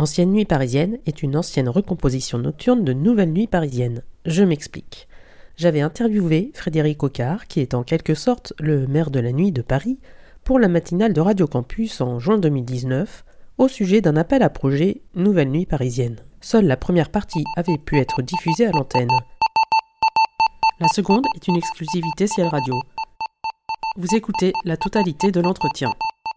Ancienne nuit parisienne est une ancienne recomposition nocturne de Nouvelle nuit parisienne. Je m'explique. J'avais interviewé Frédéric Ocard, qui est en quelque sorte le maire de la nuit de Paris, pour la matinale de Radio Campus en juin 2019, au sujet d'un appel à projet Nouvelle nuit parisienne. Seule la première partie avait pu être diffusée à l'antenne. La seconde est une exclusivité Ciel Radio. Vous écoutez la totalité de l'entretien.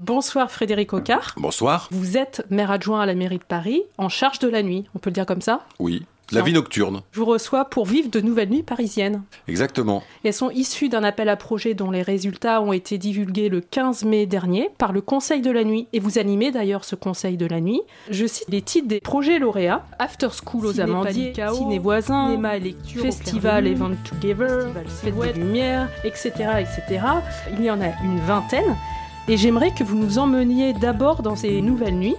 Bonsoir Frédéric Ocard. Bonsoir. Vous êtes maire adjoint à la mairie de Paris, en charge de la nuit, on peut le dire comme ça? Oui. La vie nocturne. Je vous reçois pour vivre de nouvelles nuits parisiennes. Exactement. Elles sont issues d'un appel à projet dont les résultats ont été divulgués le 15 mai dernier par le Conseil de la nuit. Et vous animez d'ailleurs ce Conseil de la nuit. Je cite les titres des projets lauréats After School aux Amandiers, Ciné Voisin, Cinéma et Lecture, Festival Event Together, Fête de Lumière, etc., etc. Il y en a une vingtaine. Et j'aimerais que vous nous emmeniez d'abord dans ces nouvelles nuits.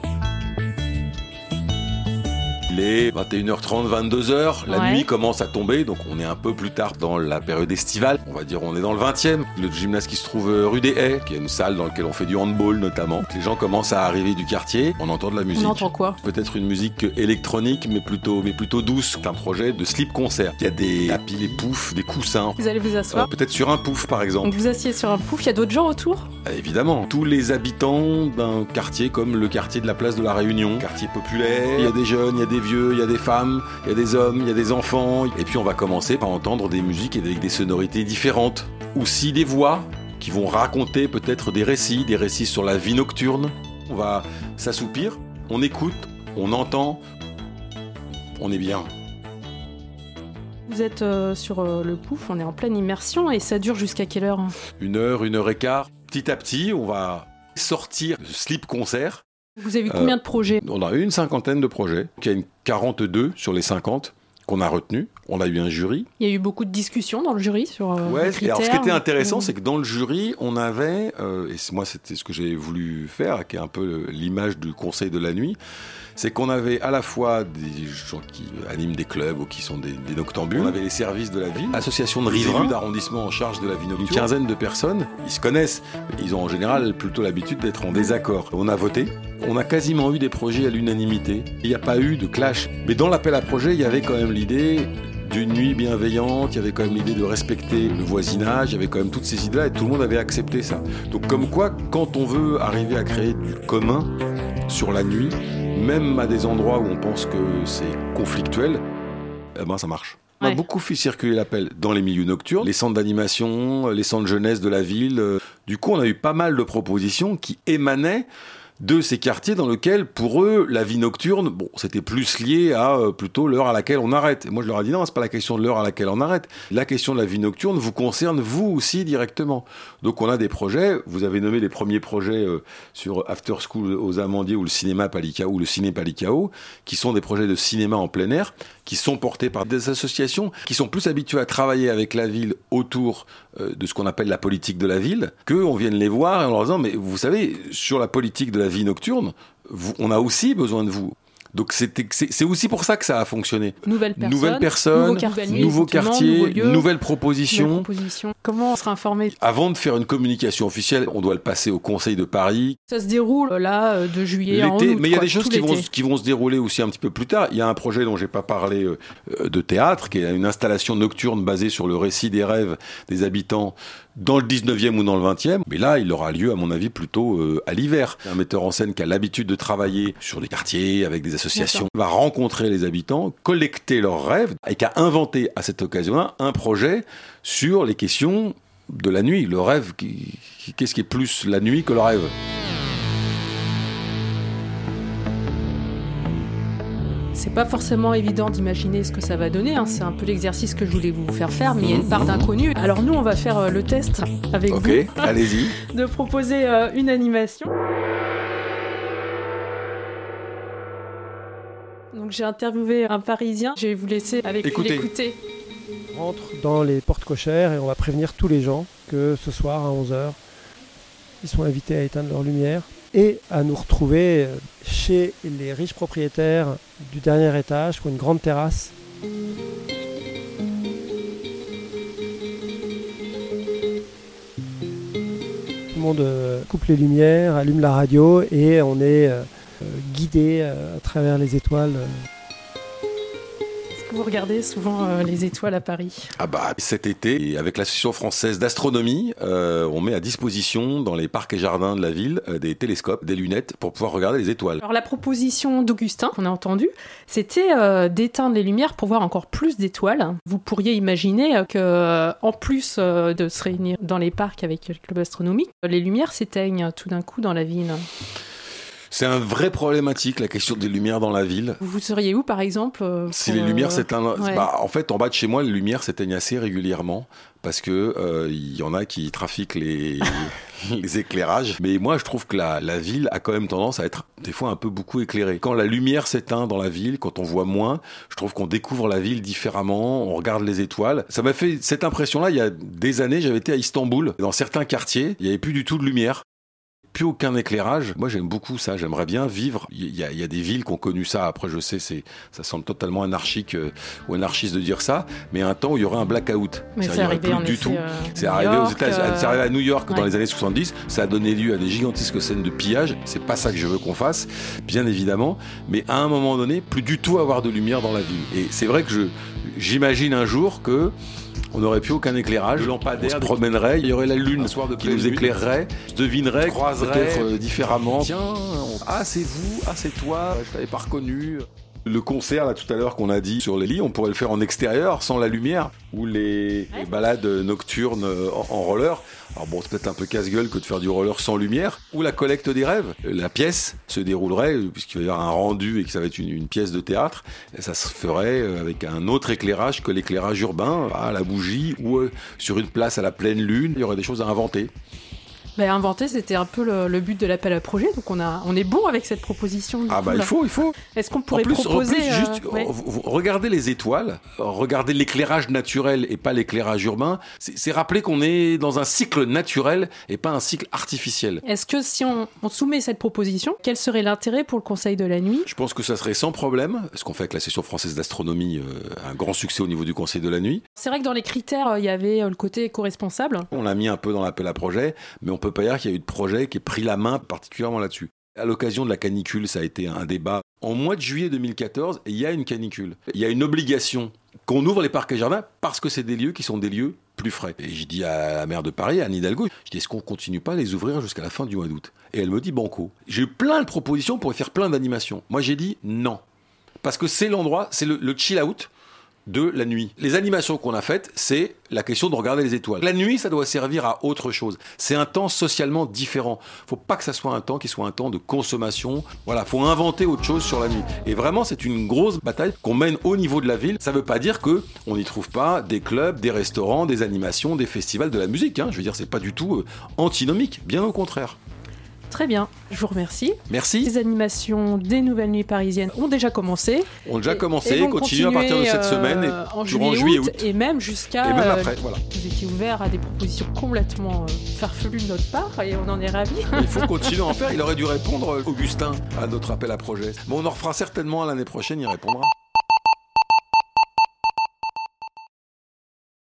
Il est 21h30, 22h, la Ouais. nuit commence à tomber, donc on est un peu plus tard dans la période estivale. On va dire on est dans le 20e. Le gymnase qui se trouve euh, rue des Haies, qui est une salle dans laquelle on fait du handball notamment. Les gens commencent à arriver du quartier, on entend de la musique. On entend quoi? Peut-être une musique électronique, mais plutôt, mais plutôt douce. C'est un projet de slip concert. Il y a des tapis, des poufs, des coussins. Vous allez vous Euh, asseoir. Peut-être sur un pouf par exemple. Donc vous asseyez sur un pouf, il y a d'autres gens autour? Euh, Évidemment, tous les habitants d'un quartier comme le quartier de la place de la Réunion, quartier populaire, il y a des jeunes, il y a des vieux, il y a des femmes, il y a des hommes, il y a des enfants. Et puis on va commencer par entendre des musiques avec des sonorités différentes. Aussi des voix qui vont raconter peut-être des récits, des récits sur la vie nocturne. On va s'assoupir, on écoute, on entend, on est bien. Vous êtes euh, sur euh, le pouf, on est en pleine immersion et ça dure jusqu'à quelle heure? Une heure, une heure et quart. Petit à petit, on va sortir slip concert Vous avez eu Euh, combien de projets? On a eu une cinquantaine de projets. Il y a une 42 sur les 50 qu'on a retenus. On a eu un jury. Il y a eu beaucoup de discussions dans le jury sur euh, Ouais, les et alors ce qui était intéressant, Ou- c'est que dans le jury, on avait, euh, et c'est- moi c'était ce que j'ai voulu faire, qui est un peu l'image du Conseil de la nuit, c'est qu'on avait à la fois des gens qui animent des clubs ou qui sont des, des noctambules, on avait les services de la ville, association de riverains. d'arrondissement en charge de la vie nocturne, une quinzaine de personnes, ils se connaissent, ils ont en général plutôt l'habitude d'être en désaccord. On a voté, on a quasiment eu des projets à l'unanimité, il n'y a pas eu de clash, mais dans l'appel à projet, il y avait quand même l'idée d'une nuit bienveillante, il y avait quand même l'idée de respecter le voisinage, il y avait quand même toutes ces idées-là et tout le monde avait accepté ça. Donc comme quoi, quand on veut arriver à créer du commun sur la nuit, même à des endroits où on pense que c'est conflictuel, eh ben ça marche. On Ouais. a beaucoup fait circuler l'appel dans les milieux nocturnes, les centres d'animation, les centres jeunesse de la ville. Euh, Du coup, on a eu pas mal de propositions qui émanaient de ces quartiers dans lesquels, pour eux, la vie nocturne, bon, c'était plus lié à euh, plutôt l'heure à laquelle on arrête. Et moi, je leur ai dit non, c'est pas la question de l'heure à laquelle on arrête. La question de la vie nocturne vous concerne vous aussi directement. Donc, on a des projets. Vous avez nommé les premiers projets euh, sur After School aux Amandiers ou le cinéma Palicao ou le ciné Palicao, qui sont des projets de cinéma en plein air, qui sont portés par des associations qui sont plus habituées à travailler avec la ville autour de ce qu'on appelle la politique de la ville, que on vienne les voir et en leur disant mais vous savez sur la politique de la vie nocturne, on a aussi besoin de vous. Donc c'est aussi pour ça que ça a fonctionné. Quartiers, nouveaux éventuellement, quartiers, nouveaux lieux, nouvelles nouvelles propositions. propositions. Comment on sera informé? Avant de faire une communication officielle, on doit le passer au Conseil de Paris, Ça se déroule euh, là euh, de juillet à L'été, août, mais il y a des choses qui vont, qui vont se dérouler aussi un petit peu plus tard. Il y a un projet dont j'ai pas parlé euh, de théâtre, qui est une installation nocturne basée sur le récit des rêves des habitants dans le 19e ou dans le 20e. Mais là, il aura lieu, à mon avis, plutôt euh, à l'hiver. Un metteur en scène qui a l'habitude de travailler sur des quartiers, avec des associations, va rencontrer les habitants, collecter leurs rêves, et qui a inventé à cette occasion-là un projet sur les questions de la nuit, le rêve. Qu'est-ce qui est plus la nuit que le rêve? C'est pas forcément évident d'imaginer ce que ça va donner. hein. C'est un peu l'exercice que je voulais vous faire faire, mais il y a une part d'inconnu. Alors nous, on va faire euh, le test avec Ok, vous, allez-y. de proposer euh, une animation. Donc j'ai interviewé un Parisien. Je vais vous laisser avec Écoutez. l'écouter. On rentre dans les portes cochères et on va prévenir tous les gens que ce soir à 11h, ils sont invités à éteindre leur lumière et à nous retrouver euh, chez les riches propriétaires du dernier étage qui ont une grande terrasse. Tout le monde euh, coupe les lumières, allume la radio et on est euh, guider à travers les étoiles vous regardez souvent euh, les étoiles à Paris Ah bah cet été, avec l'Association française d'astronomie, euh, on met à disposition dans les parcs et jardins de la ville euh, des télescopes, des lunettes pour pouvoir regarder les étoiles. Alors la proposition d'Augustin qu'on a entendue, c'était d'éteindre les lumières pour voir encore plus d'étoiles. Vous pourriez imaginer que en plus de se réunir dans les parcs avec le club astronomique, les lumières s'éteignent tout d'un coup dans la ville. C'est un vrai problématique, la question des lumières dans la ville. Vous seriez où, par exemple euh, Si les lumières euh, s'éteignent... Bah, en fait, en bas de chez moi, les lumières s'éteignent assez régulièrement parce que euh, il y en a qui trafiquent les, les éclairages. Mais moi, je trouve que la, la, ville a quand même tendance à être des fois un peu beaucoup éclairée. Quand la lumière s'éteint dans la ville, quand on voit moins, je trouve qu'on découvre la ville différemment, on regarde les étoiles. Ça m'a fait cette impression-là il y a des années, j'avais été à Istanbul. Dans certains quartiers, il n'y avait plus du tout de lumière plus aucun éclairage. Moi, j'aime beaucoup ça. J'aimerais bien vivre. Il y, a, il y a des villes qui ont connu ça. Après, je sais, c'est, ça semble totalement anarchique euh, ou anarchiste de dire ça. Mais un temps où il y aurait un blackout. Mais c'est arrivé plus du tout. Euh, c'est arrivé aux États. Euh, c'est arrivé à New York dans les années 70. Ça a donné lieu à des gigantesques scènes de pillage. C'est pas ça que je veux qu'on fasse, bien évidemment. Mais à un moment donné, plus du tout avoir de lumière dans la ville. Et c'est vrai que je, j'imagine un jour que on n'aurait plus aucun éclairage. Le lampadaire on se promènerait, il y aurait la lune soir de qui nous éclairerait, se devinerait, croiserait peut-être euh, différemment. Tiens, ah c'est vous, ah c'est toi, je t'avais pas reconnu. Le concert là tout à l'heure qu'on a dit sur les lits, on pourrait le faire en extérieur, sans la lumière, ou les, balades nocturnes en, roller. Alors bon, c'est peut-être un peu casse-gueule que de faire du roller sans lumière. Ou la collecte des rêves. La pièce se déroulerait, puisqu'il va y avoir un rendu et que ça va être une, pièce de théâtre, et ça se ferait avec un autre éclairage que l'éclairage urbain, à la bougie, ou euh, sur une place à la pleine lune. Il y aurait des choses à inventer. Bah, inventer, c'était un peu le, but de l'appel à projet, donc on, a, on est bon avec cette proposition. Ah bah il faut, il faut. Est-ce qu'on pourrait proposer... juste, euh, regardez les étoiles, regardez l'éclairage naturel et pas l'éclairage urbain, c'est rappeler qu'on est dans un cycle naturel et pas un cycle artificiel. Est-ce que si on, soumet cette proposition, quel serait l'intérêt pour le Conseil de la nuit? Je pense que ça serait sans problème, ce qu'on fait avec la session française d'astronomie, euh, un grand succès au niveau du Conseil de la nuit. C'est vrai que dans les critères, euh, il y avait le côté éco-responsable. On l'a mis un peu dans l'appel à projet, mais on peut pas dire qu'il y a eu de projet qui ait pris la main particulièrement là-dessus. À l'occasion de la canicule, ça a été un débat. En mois de juillet 2014, il y a une canicule. Il y a une obligation qu'on ouvre les parcs et jardins parce que c'est des lieux qui sont des lieux plus frais. Et j'ai dit à la maire de Paris, Anne Hidalgo, je dis est-ce qu'on continue pas à les ouvrir jusqu'à la fin du mois d'août? Et elle me dit banco. J'ai eu plein de propositions pour faire plein d'animations. Moi j'ai dit non. Parce que c'est l'endroit, c'est le chill out de la nuit. Les animations qu'on a faites, c'est la question de regarder les étoiles. La nuit, ça doit servir à autre chose. C'est un temps socialement différent. Faut pas que ça soit un temps qui soit un temps de consommation. Voilà, faut inventer autre chose sur la nuit. Et vraiment, c'est une grosse bataille qu'on mène au niveau de la ville. Ça veut pas dire que on n'y trouve pas des clubs, des restaurants, des animations, des festivals de la musique. Hein. Je veux dire, c'est pas du tout euh, antinomique. Bien au contraire. Très bien, je vous remercie. Merci. Les animations des Nouvelles Nuits Parisiennes ont déjà commencé. Ont déjà commencé, et continuent à partir de cette semaine et euh, en juillet, août, Et même jusqu'à. Et même après, euh, voilà. Vous étiez ouvert à des propositions complètement euh, farfelues de notre part et on en est ravis. Il faut continuer à en faire. Il aurait dû répondre, Augustin, à notre appel à projet. Mais on en refera certainement l'année prochaine, il répondra.